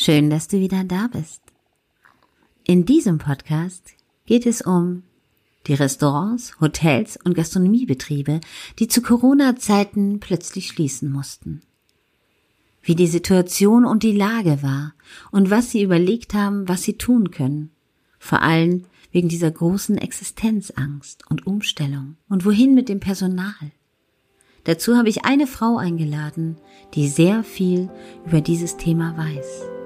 Schön, dass du wieder da bist. In diesem Podcast geht es um die Restaurants, Hotels und Gastronomiebetriebe, die zu Corona-Zeiten plötzlich schließen mussten. Wie die Situation und die Lage war und was sie überlegt haben, was sie tun können. Vor allem wegen dieser großen Existenzangst und Umstellung und wohin mit dem Personal. Dazu habe ich eine Frau eingeladen, die sehr viel über dieses Thema weiß.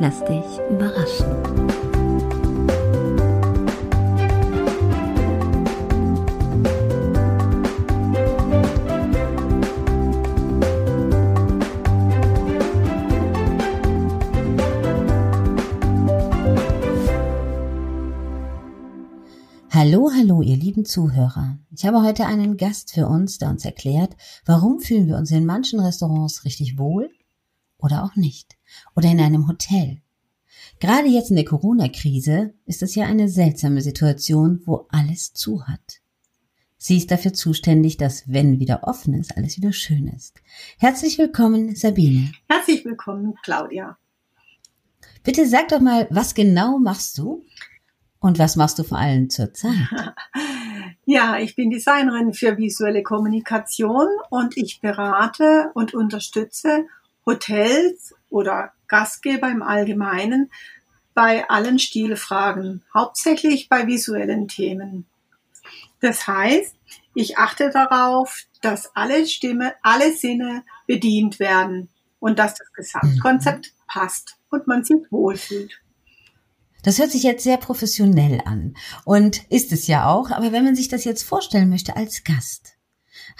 Lass dich überraschen. Hallo, hallo, ihr lieben Zuhörer. Ich habe heute einen Gast für uns, der uns erklärt, warum fühlen wir uns in manchen Restaurants richtig wohl oder auch nicht. Oder in einem Hotel. Gerade jetzt in der Corona-Krise ist es ja eine seltsame Situation, wo alles zu hat. Sie ist dafür zuständig, dass, wenn wieder offen ist, alles wieder schön ist. Herzlich willkommen, Sabine. Herzlich willkommen, Claudia. Bitte sag doch mal, was genau machst du? Und was machst du vor allem zurzeit? Ja, ich bin Designerin für visuelle Kommunikation und ich berate und unterstütze Hotels oder Gastgeber im Allgemeinen bei allen Stilfragen, hauptsächlich bei visuellen Themen. Das heißt, ich achte darauf, dass alle Stimme, alle Sinne bedient werden und dass das Gesamtkonzept mhm. passt und man sich wohlfühlt. Das hört sich jetzt sehr professionell an und ist es ja auch, aber wenn man sich das jetzt vorstellen möchte als Gast,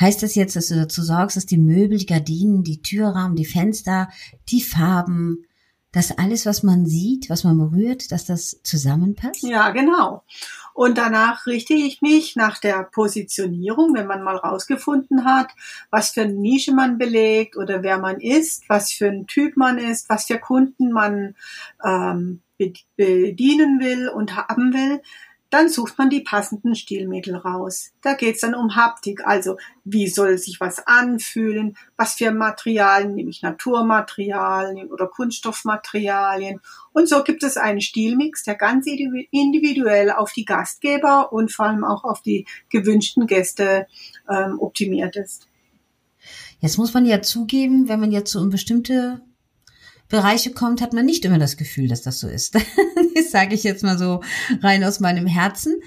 heißt das jetzt, dass du dazu sorgst, dass die Möbel, die Gardinen, die Türrahmen, die Fenster, die Farben, dass alles, was man sieht, was man berührt, dass das zusammenpasst? Ja, genau. Und danach richte ich mich nach der Positionierung, wenn man mal rausgefunden hat, was für eine Nische man belegt oder wer man ist, was für ein Typ man ist, was für Kunden man ähm, bedienen will und haben will, dann sucht man die passenden Stilmittel raus. Da geht's dann um Haptik, also wie soll sich was anfühlen, was für Materialien, nämlich Naturmaterialien oder Kunststoffmaterialien. Und so gibt es einen Stilmix, der ganz individuell auf die Gastgeber und vor allem auch auf die gewünschten Gäste ähm, optimiert ist. Jetzt muss man ja zugeben, wenn man jetzt so um bestimmte Bereiche kommt, hat man nicht immer das Gefühl, dass das so ist. das sage ich jetzt mal so rein aus meinem Herzen.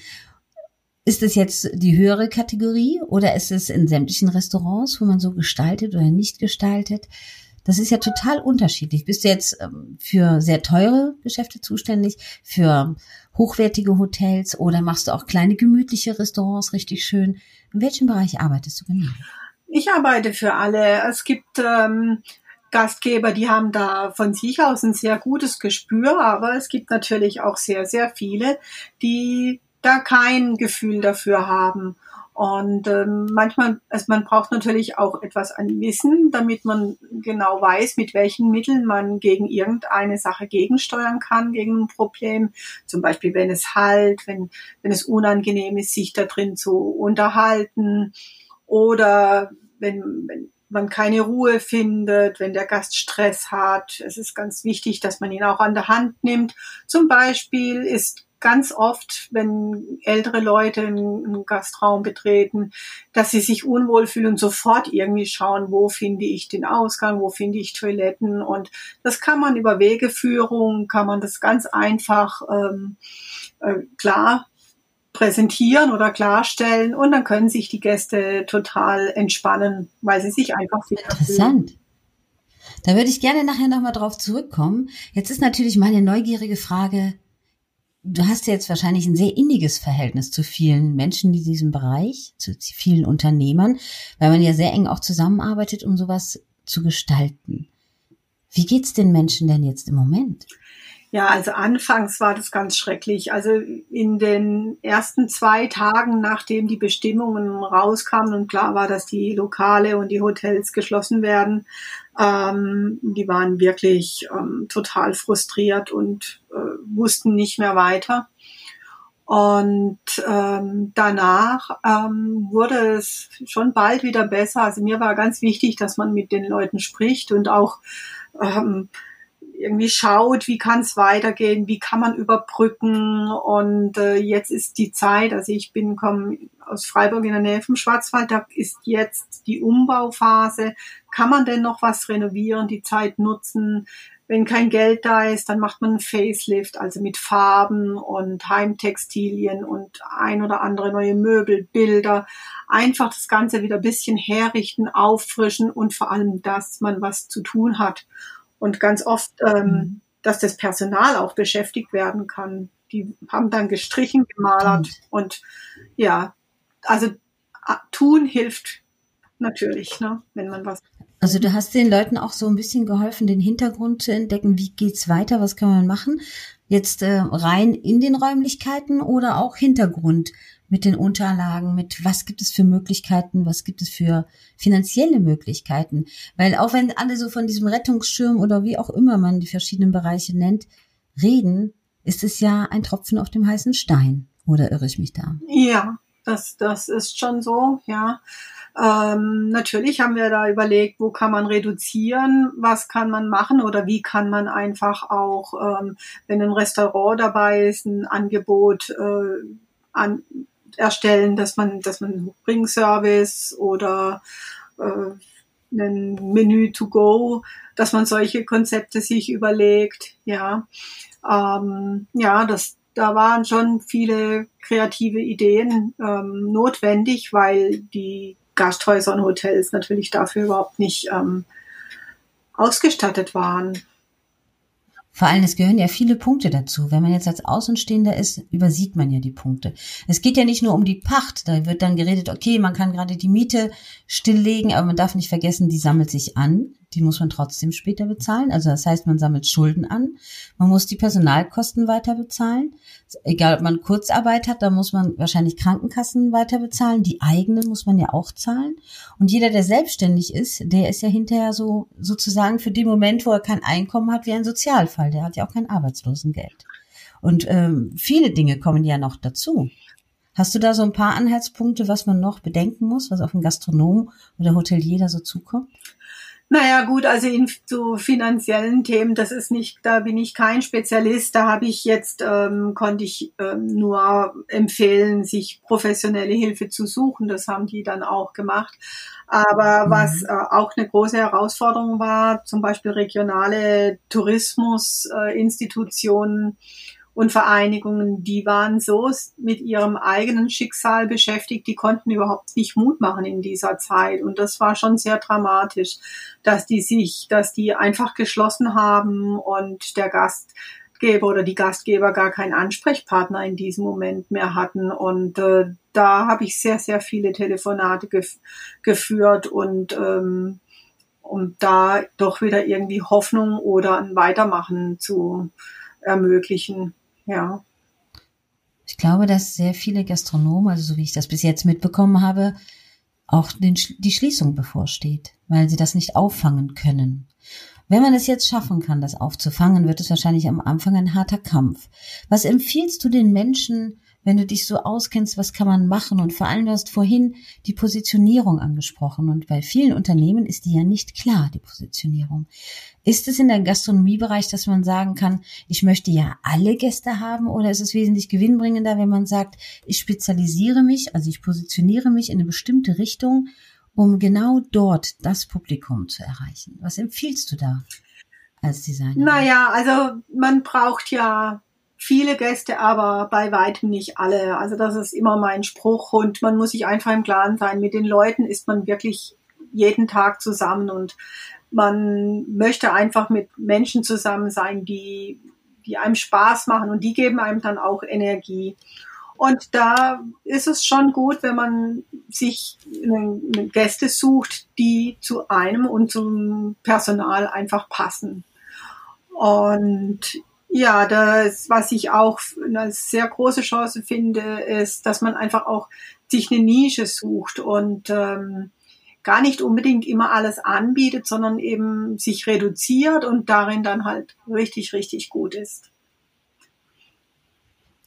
Ist es jetzt die höhere Kategorie oder ist es in sämtlichen Restaurants, wo man so gestaltet oder nicht gestaltet? Das ist ja total unterschiedlich. Bist du jetzt ähm, für sehr teure Geschäfte zuständig, für hochwertige Hotels oder machst du auch kleine gemütliche Restaurants richtig schön? In welchem Bereich arbeitest du genau? Ich arbeite für alle. Es gibt ähm, Gastgeber, die haben da von sich aus ein sehr gutes Gespür, aber es gibt natürlich auch sehr, sehr viele, die da kein Gefühl dafür haben. Und ähm, manchmal, also man braucht natürlich auch etwas an Wissen, damit man genau weiß, mit welchen Mitteln man gegen irgendeine Sache gegensteuern kann, gegen ein Problem. Zum Beispiel, wenn es halt, wenn, wenn es unangenehm ist, sich da drin zu unterhalten oder wenn, wenn man keine Ruhe findet, wenn der Gast Stress hat. Es ist ganz wichtig, dass man ihn auch an der Hand nimmt. Zum Beispiel ist ganz oft, wenn ältere Leute einen Gastraum betreten, dass sie sich unwohl fühlen und sofort irgendwie schauen, wo finde ich den Ausgang, wo finde ich Toiletten. Und das kann man über Wegeführung, kann man das ganz einfach ähm, äh, klar präsentieren oder klarstellen und dann können sich die Gäste total entspannen, weil sie sich einfach Interessant. Fühlen. Da würde ich gerne nachher nochmal drauf zurückkommen. Jetzt ist natürlich meine neugierige Frage, du hast ja jetzt wahrscheinlich ein sehr inniges Verhältnis zu vielen Menschen in diesem Bereich, zu vielen Unternehmern, weil man ja sehr eng auch zusammenarbeitet, um sowas zu gestalten. Wie geht's den Menschen denn jetzt im Moment? Ja, also anfangs war das ganz schrecklich. Also in den ersten zwei Tagen, nachdem die Bestimmungen rauskamen und klar war, dass die Lokale und die Hotels geschlossen werden, ähm, die waren wirklich ähm, total frustriert und äh, wussten nicht mehr weiter. Und ähm, danach ähm, wurde es schon bald wieder besser. Also mir war ganz wichtig, dass man mit den Leuten spricht und auch ähm, irgendwie schaut, wie kann es weitergehen, wie kann man überbrücken. Und äh, jetzt ist die Zeit, also ich bin komme aus Freiburg in der Nähe vom Schwarzwald, da ist jetzt die Umbauphase. Kann man denn noch was renovieren, die Zeit nutzen? Wenn kein Geld da ist, dann macht man ein Facelift, also mit Farben und Heimtextilien und ein oder andere neue Möbel, Bilder. Einfach das Ganze wieder ein bisschen herrichten, auffrischen und vor allem, dass man was zu tun hat. Und ganz oft, ähm, mhm. dass das Personal auch beschäftigt werden kann. Die haben dann gestrichen, gemalert und ja, also tun hilft natürlich, ne, wenn man was also du hast den Leuten auch so ein bisschen geholfen, den Hintergrund zu entdecken. Wie geht's weiter? Was kann man machen? Jetzt äh, rein in den Räumlichkeiten oder auch Hintergrund mit den Unterlagen, mit was gibt es für Möglichkeiten, was gibt es für finanzielle Möglichkeiten? Weil auch wenn alle so von diesem Rettungsschirm oder wie auch immer man die verschiedenen Bereiche nennt, reden, ist es ja ein Tropfen auf dem heißen Stein. Oder irre ich mich da? Ja, das, das ist schon so, ja. Ähm, natürlich haben wir da überlegt, wo kann man reduzieren, was kann man machen oder wie kann man einfach auch, ähm, wenn ein Restaurant dabei ist, ein Angebot äh, an, erstellen, dass man, dass man Bringservice oder äh, ein Menü to go, dass man solche Konzepte sich überlegt, ja. Ähm, ja, das, da waren schon viele kreative Ideen ähm, notwendig, weil die Gasthäuser und Hotels natürlich dafür überhaupt nicht ähm, ausgestattet waren. Vor allem, es gehören ja viele Punkte dazu. Wenn man jetzt als Außenstehender ist, übersieht man ja die Punkte. Es geht ja nicht nur um die Pacht. Da wird dann geredet, okay, man kann gerade die Miete stilllegen, aber man darf nicht vergessen, die sammelt sich an die muss man trotzdem später bezahlen. Also das heißt, man sammelt Schulden an. Man muss die Personalkosten weiter bezahlen. Egal, ob man Kurzarbeit hat, da muss man wahrscheinlich Krankenkassen weiter bezahlen. Die eigenen muss man ja auch zahlen. Und jeder, der selbstständig ist, der ist ja hinterher so sozusagen für den Moment, wo er kein Einkommen hat, wie ein Sozialfall. Der hat ja auch kein Arbeitslosengeld. Und ähm, viele Dinge kommen ja noch dazu. Hast du da so ein paar Anhaltspunkte, was man noch bedenken muss, was auf einen Gastronom oder Hotelier da so zukommt? Naja, gut, also in so finanziellen Themen, das ist nicht, da bin ich kein Spezialist. Da habe ich jetzt, ähm, konnte ich ähm, nur empfehlen, sich professionelle Hilfe zu suchen. Das haben die dann auch gemacht. Aber mhm. was äh, auch eine große Herausforderung war, zum Beispiel regionale Tourismusinstitutionen, äh, und Vereinigungen, die waren so mit ihrem eigenen Schicksal beschäftigt, die konnten überhaupt nicht Mut machen in dieser Zeit. Und das war schon sehr dramatisch, dass die sich, dass die einfach geschlossen haben und der Gastgeber oder die Gastgeber gar keinen Ansprechpartner in diesem Moment mehr hatten. Und äh, da habe ich sehr, sehr viele Telefonate gef geführt und ähm, um da doch wieder irgendwie Hoffnung oder ein Weitermachen zu ermöglichen. Ja. Ich glaube, dass sehr viele Gastronomen, also so wie ich das bis jetzt mitbekommen habe, auch den, die Schließung bevorsteht, weil sie das nicht auffangen können. Wenn man es jetzt schaffen kann, das aufzufangen, wird es wahrscheinlich am Anfang ein harter Kampf. Was empfiehlst du den Menschen, wenn du dich so auskennst, was kann man machen? Und vor allem, du hast vorhin die Positionierung angesprochen. Und bei vielen Unternehmen ist die ja nicht klar, die Positionierung. Ist es in der Gastronomiebereich, dass man sagen kann, ich möchte ja alle Gäste haben? Oder ist es wesentlich gewinnbringender, wenn man sagt, ich spezialisiere mich, also ich positioniere mich in eine bestimmte Richtung, um genau dort das Publikum zu erreichen? Was empfiehlst du da? als Designer? Naja, also man braucht ja viele Gäste, aber bei weitem nicht alle. Also das ist immer mein Spruch und man muss sich einfach im Klaren sein. Mit den Leuten ist man wirklich jeden Tag zusammen und man möchte einfach mit Menschen zusammen sein, die, die einem Spaß machen und die geben einem dann auch Energie. Und da ist es schon gut, wenn man sich Gäste sucht, die zu einem und zum Personal einfach passen. Und ja, das, was ich auch eine sehr große Chance finde, ist, dass man einfach auch sich eine Nische sucht und ähm, gar nicht unbedingt immer alles anbietet, sondern eben sich reduziert und darin dann halt richtig, richtig gut ist.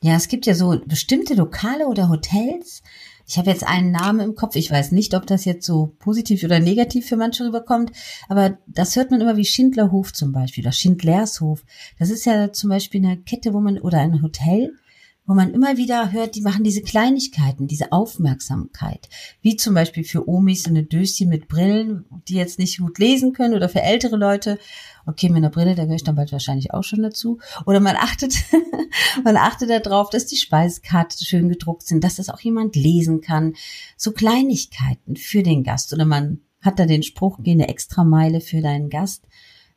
Ja, es gibt ja so bestimmte Lokale oder Hotels, ich habe jetzt einen Namen im Kopf. Ich weiß nicht, ob das jetzt so positiv oder negativ für manche rüberkommt, aber das hört man immer wie Schindlerhof zum Beispiel oder Schindlershof. Das ist ja zum Beispiel eine Kette, wo man oder ein Hotel, wo man immer wieder hört, die machen diese Kleinigkeiten, diese Aufmerksamkeit. Wie zum Beispiel für Omis eine Döschen mit Brillen, die jetzt nicht gut lesen können oder für ältere Leute. Okay, mit einer Brille, da gehöre ich dann bald wahrscheinlich auch schon dazu. Oder man achtet, man achtet darauf, dass die Speisekarte schön gedruckt sind, dass das auch jemand lesen kann. So Kleinigkeiten für den Gast. Oder man hat da den Spruch, geh eine Extrameile für deinen Gast.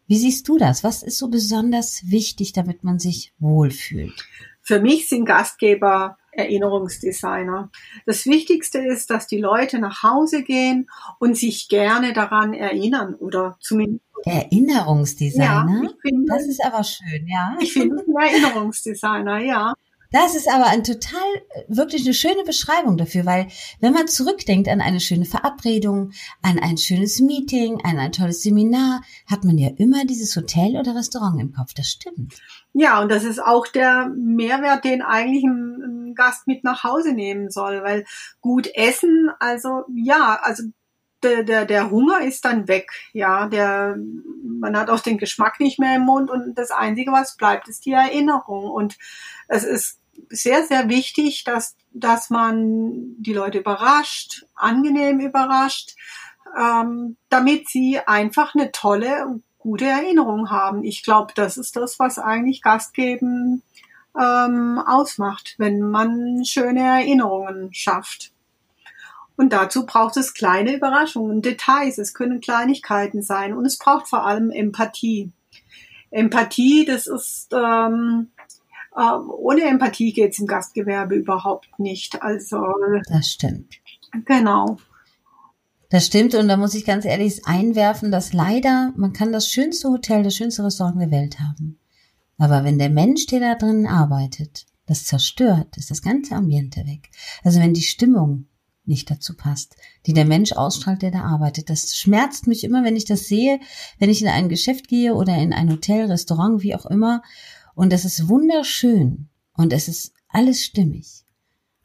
Wie siehst du das? Was ist so besonders wichtig, damit man sich wohlfühlt? Für mich sind Gastgeber Erinnerungsdesigner. Das Wichtigste ist, dass die Leute nach Hause gehen und sich gerne daran erinnern oder zumindest Erinnerungsdesigner. Ja, finde, das ist aber schön, ja. Ich finde ein Erinnerungsdesigner, ja. Das ist aber ein total, wirklich eine schöne Beschreibung dafür, weil wenn man zurückdenkt an eine schöne Verabredung, an ein schönes Meeting, an ein tolles Seminar, hat man ja immer dieses Hotel oder Restaurant im Kopf. Das stimmt. Ja, und das ist auch der Mehrwert, den eigentlich ein, ein Gast mit nach Hause nehmen soll, weil gut essen, also ja, also der, der, der Hunger ist dann weg, ja, der, man hat auch den Geschmack nicht mehr im Mund und das Einzige, was bleibt, ist die Erinnerung und es ist sehr, sehr wichtig, dass, dass man die Leute überrascht, angenehm überrascht, ähm, damit sie einfach eine tolle, gute Erinnerung haben. Ich glaube, das ist das, was eigentlich Gastgeben ähm, ausmacht, wenn man schöne Erinnerungen schafft. Und dazu braucht es kleine Überraschungen, Details, es können Kleinigkeiten sein und es braucht vor allem Empathie. Empathie, das ist ähm, ohne Empathie geht es im Gastgewerbe überhaupt nicht. Also das stimmt. Genau. Das stimmt und da muss ich ganz ehrlich einwerfen, dass leider man kann das schönste Hotel, das schönste Restaurant der Welt haben, aber wenn der Mensch, der da drin arbeitet, das zerstört, ist das ganze Ambiente weg. Also wenn die Stimmung nicht dazu passt, die der Mensch ausstrahlt, der da arbeitet. Das schmerzt mich immer, wenn ich das sehe, wenn ich in ein Geschäft gehe oder in ein Hotel, Restaurant, wie auch immer, und das ist wunderschön und es ist alles stimmig.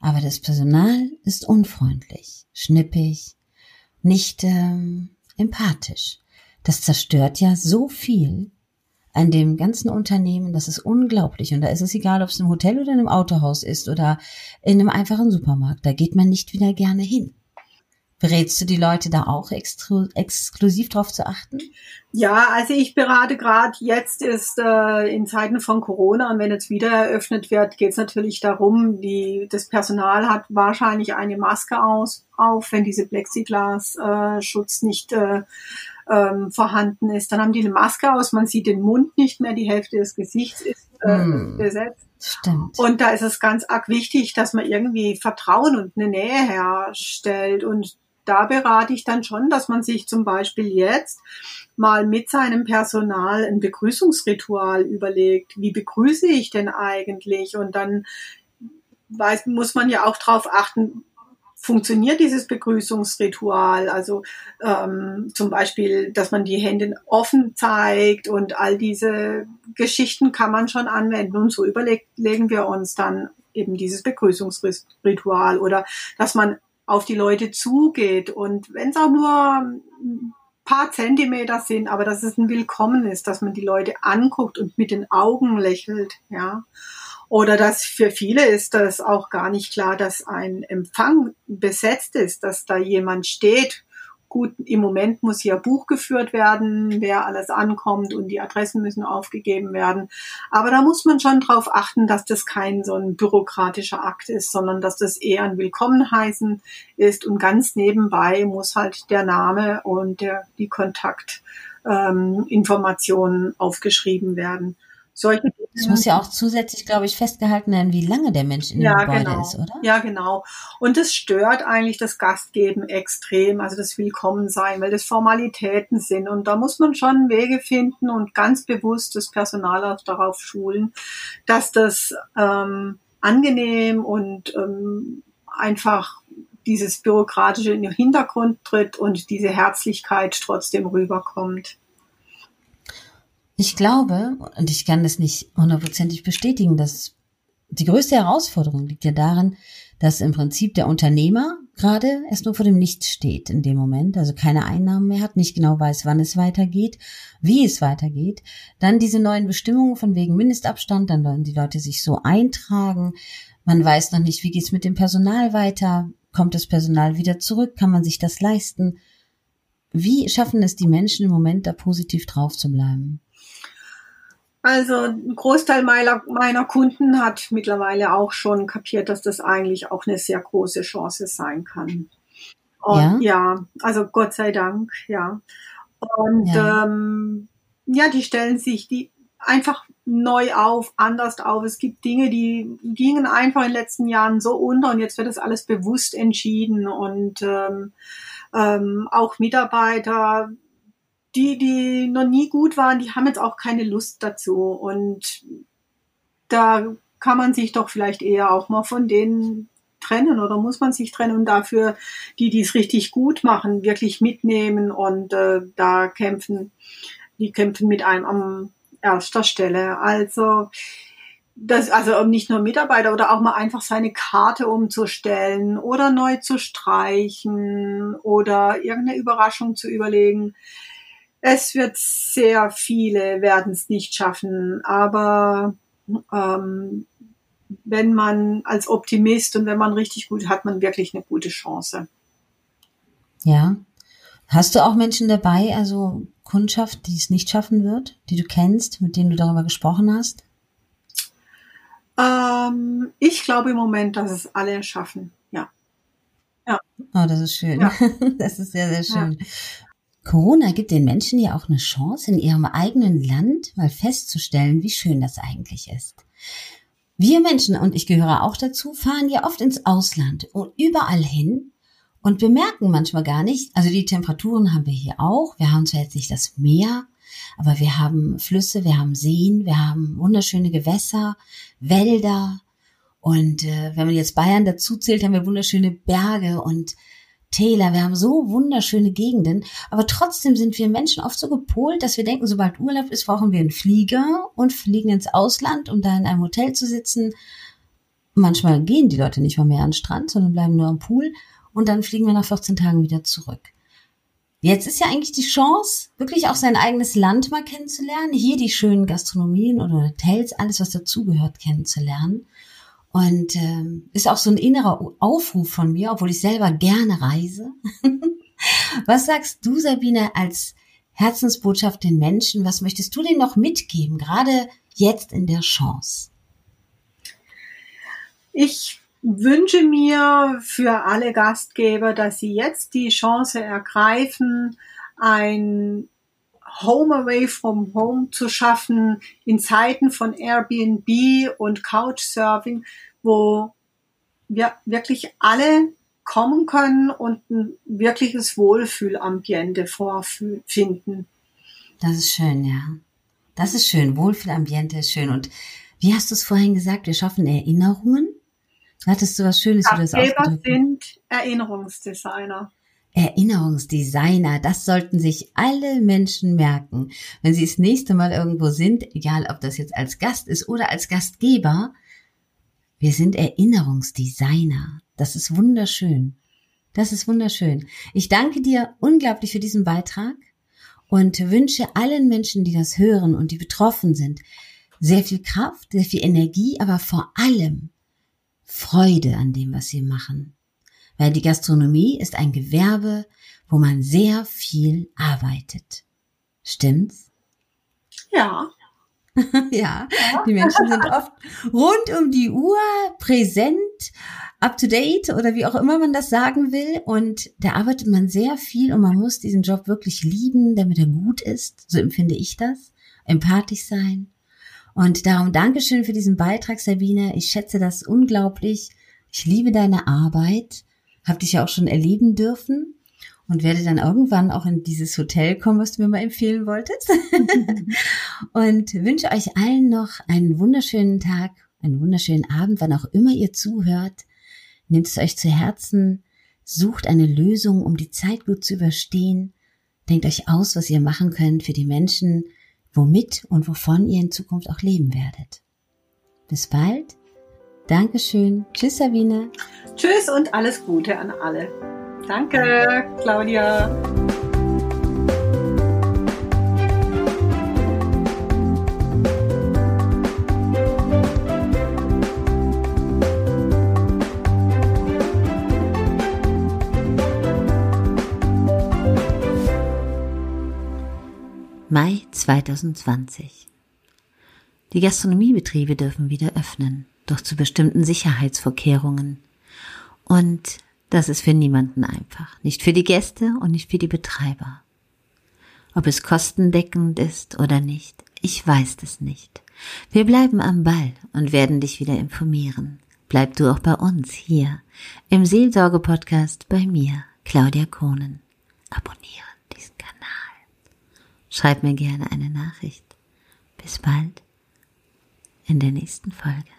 Aber das Personal ist unfreundlich, schnippig, nicht ähm, empathisch. Das zerstört ja so viel an dem ganzen Unternehmen, das ist unglaublich. Und da ist es egal, ob es im Hotel oder in einem Autohaus ist oder in einem einfachen Supermarkt. Da geht man nicht wieder gerne hin. Berätst du die Leute da auch exklu exklusiv drauf zu achten? Ja, also ich berate gerade, jetzt ist äh, in Zeiten von Corona und wenn jetzt wieder eröffnet wird, geht es natürlich darum, die, das Personal hat wahrscheinlich eine Maske aus, auf, wenn diese Plexiglas-Schutz äh, nicht äh, ähm, vorhanden ist. Dann haben die eine Maske aus, man sieht den Mund nicht mehr, die Hälfte des Gesichts ist äh, mm. besetzt. Stimmt. Und da ist es ganz arg wichtig, dass man irgendwie Vertrauen und eine Nähe herstellt und da berate ich dann schon, dass man sich zum Beispiel jetzt mal mit seinem Personal ein Begrüßungsritual überlegt. Wie begrüße ich denn eigentlich? Und dann weiß, muss man ja auch darauf achten, funktioniert dieses Begrüßungsritual? Also ähm, zum Beispiel, dass man die Hände offen zeigt und all diese Geschichten kann man schon anwenden. Und so überlegen wir uns dann eben dieses Begrüßungsritual oder dass man auf die Leute zugeht und wenn es auch nur ein paar Zentimeter sind, aber dass es ein Willkommen ist, dass man die Leute anguckt und mit den Augen lächelt, ja. Oder dass für viele ist das auch gar nicht klar, dass ein Empfang besetzt ist, dass da jemand steht Gut, im Moment muss hier Buch geführt werden, wer alles ankommt und die Adressen müssen aufgegeben werden. Aber da muss man schon darauf achten, dass das kein so ein bürokratischer Akt ist, sondern dass das eher ein Willkommenheißen ist und ganz nebenbei muss halt der Name und der, die Kontaktinformationen ähm, aufgeschrieben werden solche Es muss ja auch zusätzlich, glaube ich, festgehalten werden, wie lange der Mensch in ja, dem Gebäude genau. ist, oder? Ja, genau. Und das stört eigentlich das Gastgeben extrem, also das Willkommensein, weil das Formalitäten sind. Und da muss man schon Wege finden und ganz bewusst das Personal auch darauf schulen, dass das ähm, angenehm und ähm, einfach dieses Bürokratische in den Hintergrund tritt und diese Herzlichkeit trotzdem rüberkommt. Ich glaube, und ich kann das nicht hundertprozentig bestätigen, dass die größte Herausforderung liegt ja darin, dass im Prinzip der Unternehmer gerade erst nur vor dem Nichts steht in dem Moment, also keine Einnahmen mehr hat, nicht genau weiß, wann es weitergeht, wie es weitergeht. Dann diese neuen Bestimmungen von wegen Mindestabstand, dann wollen die Leute sich so eintragen. Man weiß noch nicht, wie geht's mit dem Personal weiter, kommt das Personal wieder zurück, kann man sich das leisten? Wie schaffen es die Menschen im Moment, da positiv drauf zu bleiben? Also ein Großteil meiner, meiner Kunden hat mittlerweile auch schon kapiert, dass das eigentlich auch eine sehr große Chance sein kann. Und ja, ja also Gott sei Dank, ja. Und ja. Ähm, ja, die stellen sich die einfach neu auf, anders auf. Es gibt Dinge, die gingen einfach in den letzten Jahren so unter und jetzt wird das alles bewusst entschieden und ähm, ähm, auch Mitarbeiter die, die noch nie gut waren, die haben jetzt auch keine Lust dazu. Und da kann man sich doch vielleicht eher auch mal von denen trennen oder muss man sich trennen und dafür die, die es richtig gut machen, wirklich mitnehmen und äh, da kämpfen, die kämpfen mit einem an erster Stelle. Also das, also nicht nur Mitarbeiter oder auch mal einfach seine Karte umzustellen oder neu zu streichen oder irgendeine Überraschung zu überlegen. Es wird sehr viele werden es nicht schaffen, aber ähm, wenn man als Optimist und wenn man richtig gut hat, man wirklich eine gute Chance. Ja. Hast du auch Menschen dabei, also Kundschaft, die es nicht schaffen wird, die du kennst, mit denen du darüber gesprochen hast? Ähm, ich glaube im Moment, dass es alle schaffen. Ja. Ja. Oh, das ist schön. Ja. Das ist sehr, sehr schön. Ja. Corona gibt den Menschen ja auch eine Chance, in ihrem eigenen Land mal festzustellen, wie schön das eigentlich ist. Wir Menschen, und ich gehöre auch dazu, fahren ja oft ins Ausland und überall hin und bemerken manchmal gar nicht, also die Temperaturen haben wir hier auch, wir haben zwar jetzt nicht das Meer, aber wir haben Flüsse, wir haben Seen, wir haben wunderschöne Gewässer, Wälder und äh, wenn man jetzt Bayern dazu zählt, haben wir wunderschöne Berge und Täler, wir haben so wunderschöne Gegenden, aber trotzdem sind wir Menschen oft so gepolt, dass wir denken, sobald Urlaub ist, brauchen wir einen Flieger und fliegen ins Ausland, um da in einem Hotel zu sitzen. Manchmal gehen die Leute nicht mal mehr an den Strand, sondern bleiben nur am Pool und dann fliegen wir nach 14 Tagen wieder zurück. Jetzt ist ja eigentlich die Chance, wirklich auch sein eigenes Land mal kennenzulernen, hier die schönen Gastronomien oder Hotels, alles was dazugehört, kennenzulernen und ähm, ist auch so ein innerer Aufruf von mir, obwohl ich selber gerne reise. was sagst du, Sabine, als Herzensbotschaft den Menschen? Was möchtest du denen noch mitgeben, gerade jetzt in der Chance? Ich wünsche mir für alle Gastgeber, dass sie jetzt die Chance ergreifen, ein Home Away from Home zu schaffen in Zeiten von Airbnb und Couchsurfing, wo wir wirklich alle kommen können und ein wirkliches Wohlfühlambiente vorfinden. Das ist schön, ja. Das ist schön. Wohlfühlambiente ist schön. Und wie hast du es vorhin gesagt? Wir schaffen Erinnerungen. Hattest du was Schönes, wie du das sind Erinnerungsdesigner. Erinnerungsdesigner, das sollten sich alle Menschen merken. Wenn sie das nächste Mal irgendwo sind, egal ob das jetzt als Gast ist oder als Gastgeber, wir sind Erinnerungsdesigner. Das ist wunderschön. Das ist wunderschön. Ich danke dir unglaublich für diesen Beitrag und wünsche allen Menschen, die das hören und die betroffen sind, sehr viel Kraft, sehr viel Energie, aber vor allem Freude an dem, was sie machen weil die Gastronomie ist ein Gewerbe, wo man sehr viel arbeitet. Stimmt's? Ja. ja, die Menschen sind oft rund um die Uhr präsent, up to date oder wie auch immer man das sagen will. Und da arbeitet man sehr viel und man muss diesen Job wirklich lieben, damit er gut ist. So empfinde ich das. Empathisch sein. Und darum Dankeschön für diesen Beitrag, Sabine. Ich schätze das unglaublich. Ich liebe deine Arbeit habe dich ja auch schon erleben dürfen und werde dann irgendwann auch in dieses Hotel kommen, was du mir mal empfehlen wolltest. und wünsche euch allen noch einen wunderschönen Tag, einen wunderschönen Abend, wann auch immer ihr zuhört. Nehmt es euch zu Herzen, sucht eine Lösung, um die Zeit gut zu überstehen. Denkt euch aus, was ihr machen könnt für die Menschen, womit und wovon ihr in Zukunft auch leben werdet. Bis bald Dankeschön. Tschüss, Sabine. Tschüss und alles Gute an alle. Danke, Claudia. Mai 2020. Die Gastronomiebetriebe dürfen wieder öffnen, doch zu bestimmten Sicherheitsvorkehrungen. Und das ist für niemanden einfach, nicht für die Gäste und nicht für die Betreiber. Ob es kostendeckend ist oder nicht, ich weiß es nicht. Wir bleiben am Ball und werden dich wieder informieren. Bleib du auch bei uns hier im Seelsorge-Podcast bei mir, Claudia Kohnen. Abonniere diesen Kanal. Schreib mir gerne eine Nachricht. Bis bald in der nächsten Folge.